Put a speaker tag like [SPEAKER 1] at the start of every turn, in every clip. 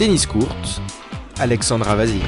[SPEAKER 1] Tennis Courte, Alexandra Vazi.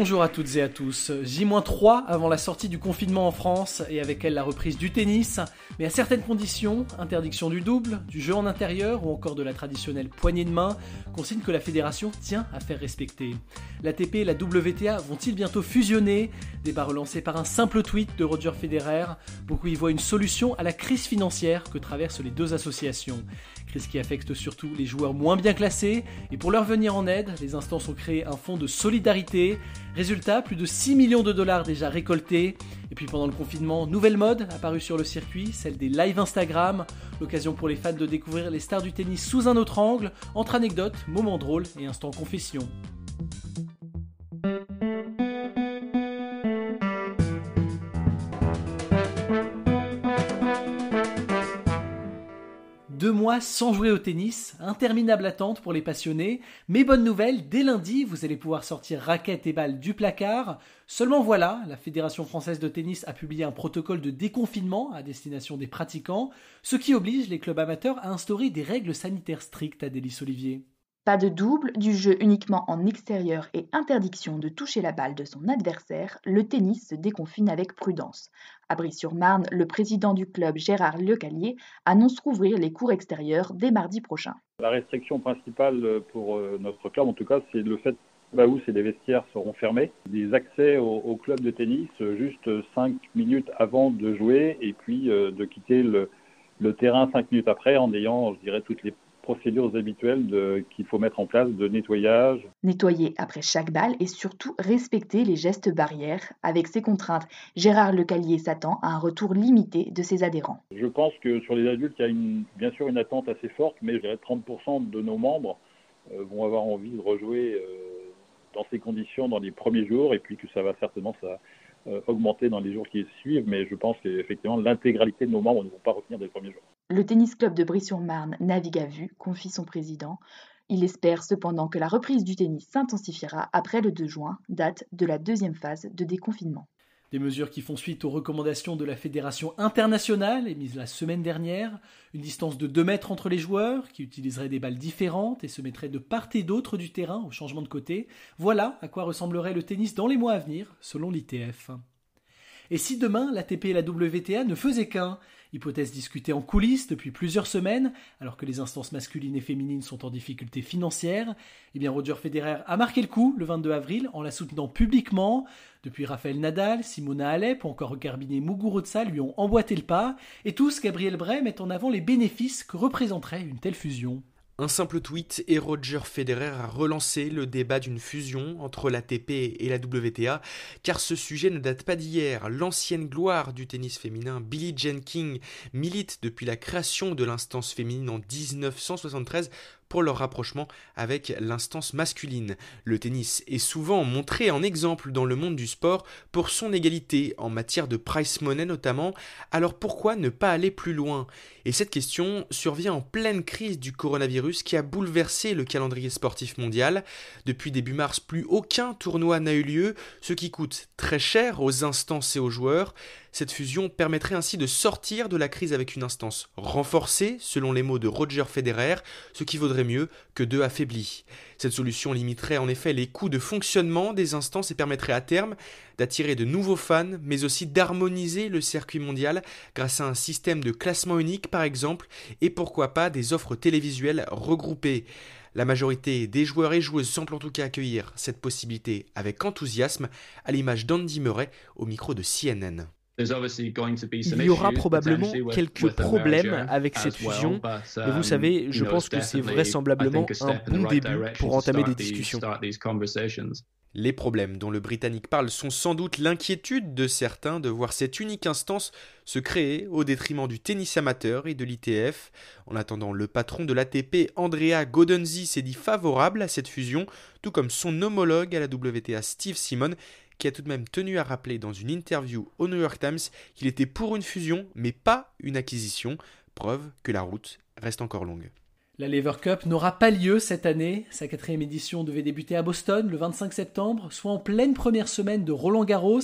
[SPEAKER 2] Bonjour à toutes et à tous. J-3 avant la sortie du confinement en France et avec elle la reprise du tennis, mais à certaines conditions, interdiction du double, du jeu en intérieur ou encore de la traditionnelle poignée de main, consigne que la fédération tient à faire respecter. L'ATP et la WTA vont-ils bientôt fusionner? Débat relancé par un simple tweet de Roger Federer. Beaucoup y voient une solution à la crise financière que traversent les deux associations. Crise qui affecte surtout les joueurs moins bien classés. Et pour leur venir en aide, les instances ont créé un fonds de solidarité. Résultat, plus de 6 millions de dollars déjà récoltés. Et puis pendant le confinement, nouvelle mode apparue sur le circuit, celle des live Instagram. L'occasion pour les fans de découvrir les stars du tennis sous un autre angle, entre anecdotes, moments drôles et instants confession. Sans jouer au tennis, interminable attente pour les passionnés, mais bonne nouvelle, dès lundi, vous allez pouvoir sortir raquettes et balles du placard. Seulement voilà, la Fédération française de tennis a publié un protocole de déconfinement à destination des pratiquants, ce qui oblige les clubs amateurs à instaurer des règles sanitaires strictes à Délice Olivier.
[SPEAKER 3] Pas de double, du jeu uniquement en extérieur et interdiction de toucher la balle de son adversaire, le tennis se déconfine avec prudence. À Brie-sur-Marne, le président du club Gérard Lecallier annonce rouvrir les cours extérieurs dès mardi prochain.
[SPEAKER 4] La restriction principale pour euh, notre club, en tout cas, c'est le fait bah où ces vestiaires seront fermés. Des accès au, club de tennis euh, juste 5 minutes avant de jouer et puis euh, de quitter le, le terrain 5 minutes après en ayant, je dirais, toutes les procédures habituelles qu'il faut mettre en place de nettoyage.
[SPEAKER 3] Nettoyer après chaque balle et surtout respecter les gestes barrières. Avec ces contraintes, Gérard Lecallier s'attend à un retour limité de ses adhérents.
[SPEAKER 4] Je pense que sur les adultes, il y a une, bien sûr une attente assez forte, mais je dirais 30% de nos membres euh, vont avoir envie de rejouer euh, dans ces conditions dans les premiers jours et puis que ça va certainement ça, augmenter dans les jours qui suivent, mais je pense qu'effectivement l'intégralité de nos membres ne vont pas revenir dès les premiers jours.
[SPEAKER 3] Le tennis club de Brie-sur-Marne navigue à vue, confie son président. Il espère cependant que la reprise du tennis s'intensifiera après le 2 juin, date de la deuxième phase de déconfinement.
[SPEAKER 2] Des mesures qui font suite aux recommandations de la Fédération internationale émises la semaine dernière, une distance de 2 mètres entre les joueurs, qui utiliseraient des balles différentes et se mettraient de part et d'autre du terrain au changement de côté. Voilà à quoi ressemblerait le tennis dans les mois à venir, selon l'ITF. Et si demain l'ATP et la WTA ne faisaient qu'un Hypothèse discutée en coulisses depuis plusieurs semaines, alors que les instances masculines et féminines sont en difficulté financière, eh bien Roger Federer a marqué le coup le 22 avril en la soutenant publiquement. Depuis Raphaël Nadal, Simona Alep ou encore Garbine Muguruza lui ont emboîté le pas, et tous, Gabriel Bray, met en avant les bénéfices que représenterait une telle fusion.
[SPEAKER 1] Un simple tweet et Roger Federer a relancé le débat d'une fusion entre l'ATP et la WTA, car ce sujet ne date pas d'hier. L'ancienne gloire du tennis féminin, Billie Jean King, milite depuis la création de l'instance féminine en 1973 pour leur rapprochement avec l'instance masculine. Le tennis est souvent montré en exemple dans le monde du sport pour son égalité en matière de price money notamment, alors pourquoi ne pas aller plus loin? Et cette question survient en pleine crise du coronavirus qui a bouleversé le calendrier sportif mondial. Depuis début mars, plus aucun tournoi n'a eu lieu, ce qui coûte très cher aux instances et aux joueurs. Cette fusion permettrait ainsi de sortir de la crise avec une instance renforcée, selon les mots de Roger Federer, ce qui vaudrait mieux que deux affaiblis. Cette solution limiterait en effet les coûts de fonctionnement des instances et permettrait à terme d'attirer de nouveaux fans, mais aussi d'harmoniser le circuit mondial grâce à un système de classement unique par exemple, et pourquoi pas des offres télévisuelles regroupées. La majorité des joueurs et joueuses semblent en tout cas accueillir cette possibilité avec enthousiasme, à l'image d'Andy Murray au micro de CNN.
[SPEAKER 5] Il y aura probablement quelques problèmes avec cette fusion, mais vous um, savez, je pense que c'est vraisemblablement un bon début pour entamer des discussions.
[SPEAKER 1] Les problèmes dont le Britannique parle sont sans doute l'inquiétude de certains de voir cette unique instance se créer au détriment du tennis amateur et de l'ITF. En attendant, le patron de l'ATP, Andrea Godenzi, s'est dit favorable à cette fusion, tout comme son homologue à la WTA, Steve Simon, qui a tout de même tenu à rappeler dans une interview au New York Times qu'il était pour une fusion, mais pas une acquisition, preuve que la route reste encore longue.
[SPEAKER 2] La Lever Cup n'aura pas lieu cette année. Sa quatrième édition devait débuter à Boston le 25 septembre, soit en pleine première semaine de Roland Garros.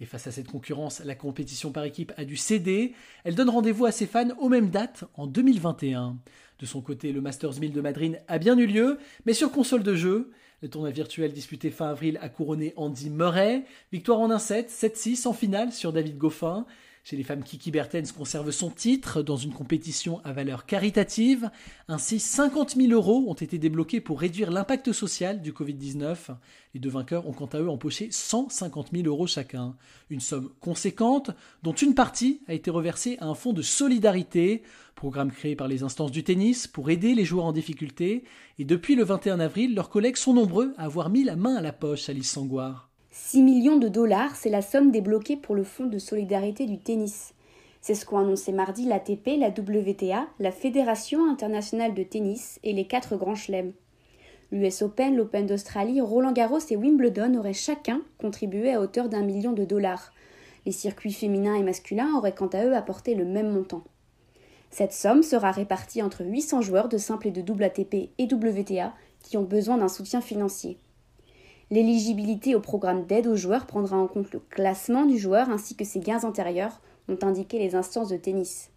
[SPEAKER 2] Et face à cette concurrence, la compétition par équipe a dû céder. Elle donne rendez-vous à ses fans aux mêmes dates, en 2021. De son côté, le Masters 1000 de Madrid a bien eu lieu, mais sur console de jeu. Le tournoi virtuel disputé fin avril a couronné Andy Murray. Victoire en 1-7, 7-6 en finale sur David Goffin. Chez les femmes, Kiki Bertens conserve son titre dans une compétition à valeur caritative. Ainsi, 50 000 euros ont été débloqués pour réduire l'impact social du Covid-19. Les deux vainqueurs ont quant à eux empoché 150 000 euros chacun. Une somme conséquente dont une partie a été reversée à un fonds de solidarité, programme créé par les instances du tennis pour aider les joueurs en difficulté. Et depuis le 21 avril, leurs collègues sont nombreux à avoir mis la main à la poche, Alice Sangoire.
[SPEAKER 6] 6 millions de dollars, c'est la somme débloquée pour le Fonds de solidarité du tennis. C'est ce qu'ont annoncé mardi l'ATP, la WTA, la Fédération internationale de tennis et les quatre grands chelems. L'US Open, l'Open d'Australie, Roland Garros et Wimbledon auraient chacun contribué à hauteur d'un million de dollars. Les circuits féminins et masculins auraient quant à eux apporté le même montant. Cette somme sera répartie entre 800 joueurs de simple et de double ATP et WTA qui ont besoin d'un soutien financier. L'éligibilité au programme d'aide aux joueurs prendra en compte le classement du joueur ainsi que ses gains antérieurs, ont indiqué les instances de tennis.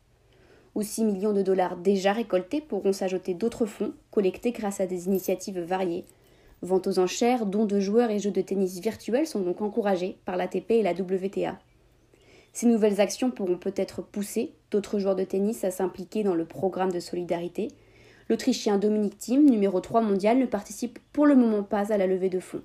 [SPEAKER 6] Aux 6 millions de dollars déjà récoltés pourront s'ajouter d'autres fonds collectés grâce à des initiatives variées. Ventes aux enchères, dons de joueurs et jeux de tennis virtuels sont donc encouragés par l'ATP et la WTA. Ces nouvelles actions pourront peut-être pousser d'autres joueurs de tennis à s'impliquer dans le programme de solidarité. L'Autrichien Dominique Thiem, numéro 3 mondial, ne participe pour le moment pas à la levée de fonds.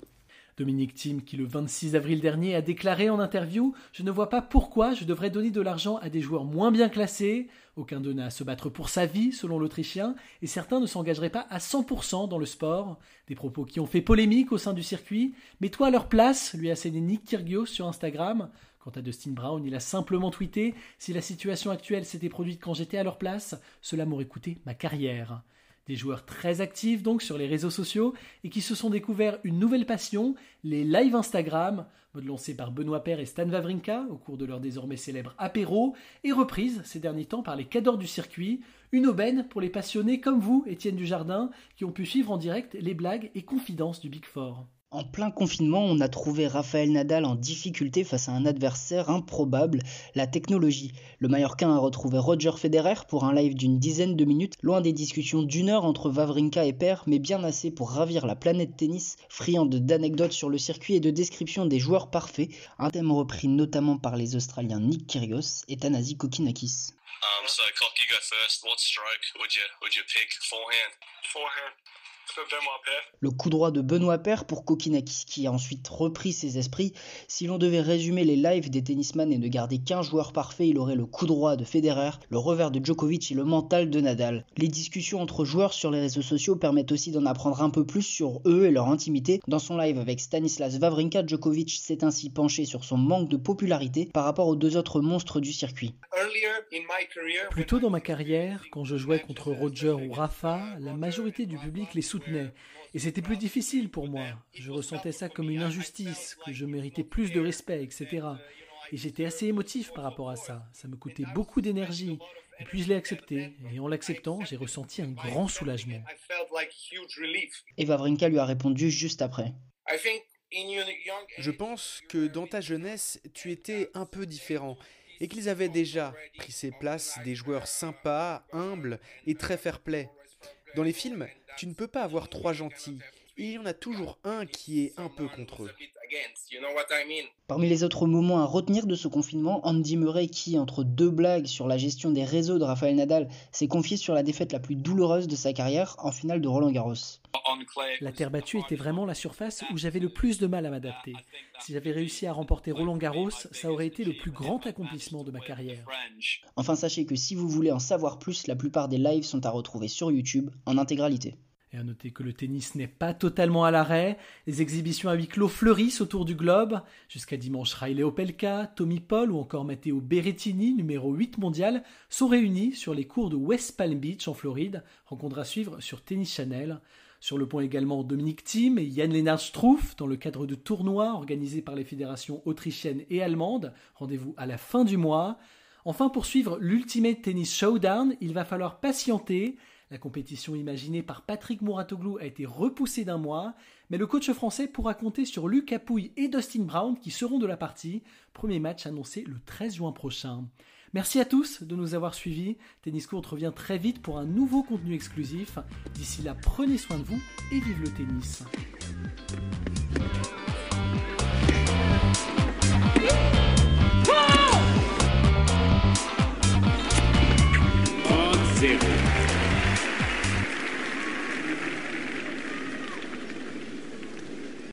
[SPEAKER 2] Dominique Thiem, qui le 26 avril dernier a déclaré en interview Je ne vois pas pourquoi je devrais donner de l'argent à des joueurs moins bien classés. Aucun d'eux n'a à se battre pour sa vie, selon l'Autrichien, et certains ne s'engageraient pas à 100% dans le sport. Des propos qui ont fait polémique au sein du circuit. Mets-toi à leur place, lui a cédé Nick Kyrgios sur Instagram. Quant à Dustin Brown, il a simplement tweeté Si la situation actuelle s'était produite quand j'étais à leur place, cela m'aurait coûté ma carrière. Des joueurs très actifs donc sur les réseaux sociaux et qui se sont découverts une nouvelle passion, les live Instagram, mode lancé par Benoît Père et Stan Wawrinka au cours de leur désormais célèbre apéro, et reprise ces derniers temps par les cadors du circuit, une aubaine pour les passionnés comme vous, Étienne Dujardin, qui ont pu suivre en direct les blagues et confidences du Big Four.
[SPEAKER 7] En plein confinement, on a trouvé Rafael Nadal en difficulté face à un adversaire improbable, la technologie. Le Mallorquin a retrouvé Roger Federer pour un live d'une dizaine de minutes, loin des discussions d'une heure entre Vavrinka et Per, mais bien assez pour ravir la planète tennis, friande d'anecdotes sur le circuit et de descriptions des joueurs parfaits, un thème repris notamment par les Australiens Nick Kyrgios et Tanasi Kokinakis. Um, so, you go first. What stroke would you, would you pick? Forehand. Forehand. Le coup droit de Benoît Paire pour Kokinakis qui a ensuite repris ses esprits. Si l'on devait résumer les lives des tennisman et ne garder qu'un joueur parfait, il aurait le coup droit de Federer, le revers de Djokovic et le mental de Nadal. Les discussions entre joueurs sur les réseaux sociaux permettent aussi d'en apprendre un peu plus sur eux et leur intimité. Dans son live avec Stanislas Wawrinka, Djokovic s'est ainsi penché sur son manque de popularité par rapport aux deux autres monstres du circuit.
[SPEAKER 2] Plus tôt dans ma carrière, quand je jouais contre Roger ou Rafa, la majorité du public les soutenait. Et c'était plus difficile pour moi. Je ressentais ça comme une injustice, que je méritais plus de respect, etc. Et j'étais assez émotif par rapport à ça. Ça me coûtait beaucoup d'énergie. Et puis je l'ai accepté. Et en l'acceptant, j'ai ressenti un grand soulagement.
[SPEAKER 7] Et Vavrinka lui a répondu juste après.
[SPEAKER 1] Je pense que dans ta jeunesse, tu étais un peu différent et qu'ils avaient déjà pris ses places des joueurs sympas, humbles et très fair-play. Dans les films, tu ne peux pas avoir trois gentils. Il y en a toujours un qui est un peu contre eux.
[SPEAKER 7] Parmi les autres moments à retenir de ce confinement, Andy Murray qui, entre deux blagues sur la gestion des réseaux de Rafael Nadal, s'est confié sur la défaite la plus douloureuse de sa carrière en finale de Roland Garros.
[SPEAKER 2] La terre battue était vraiment la surface où j'avais le plus de mal à m'adapter. Si j'avais réussi à remporter Roland Garros, ça aurait été le plus grand accomplissement de ma carrière.
[SPEAKER 7] Enfin, sachez que si vous voulez en savoir plus, la plupart des lives sont à retrouver sur YouTube en intégralité.
[SPEAKER 2] Et à noter que le tennis n'est pas totalement à l'arrêt. Les exhibitions à huis clos fleurissent autour du globe. Jusqu'à dimanche, Riley Opelka, Tommy Paul ou encore Matteo Berrettini, numéro 8 mondial, sont réunis sur les cours de West Palm Beach en Floride. Rencontre à suivre sur Tennis Channel. Sur le point également Dominique Thiem et Jan Lennart Struff dans le cadre de tournois organisés par les fédérations autrichiennes et allemandes. Rendez-vous à la fin du mois. Enfin, pour suivre l'Ultimate Tennis Showdown, il va falloir patienter. La compétition imaginée par Patrick Mouratoglou a été repoussée d'un mois, mais le coach français pourra compter sur Luc Capouille et Dustin Brown qui seront de la partie. Premier match annoncé le 13 juin prochain. Merci à tous de nous avoir suivis. Tennis Court revient très vite pour un nouveau contenu exclusif. D'ici là, prenez soin de vous et vive le tennis.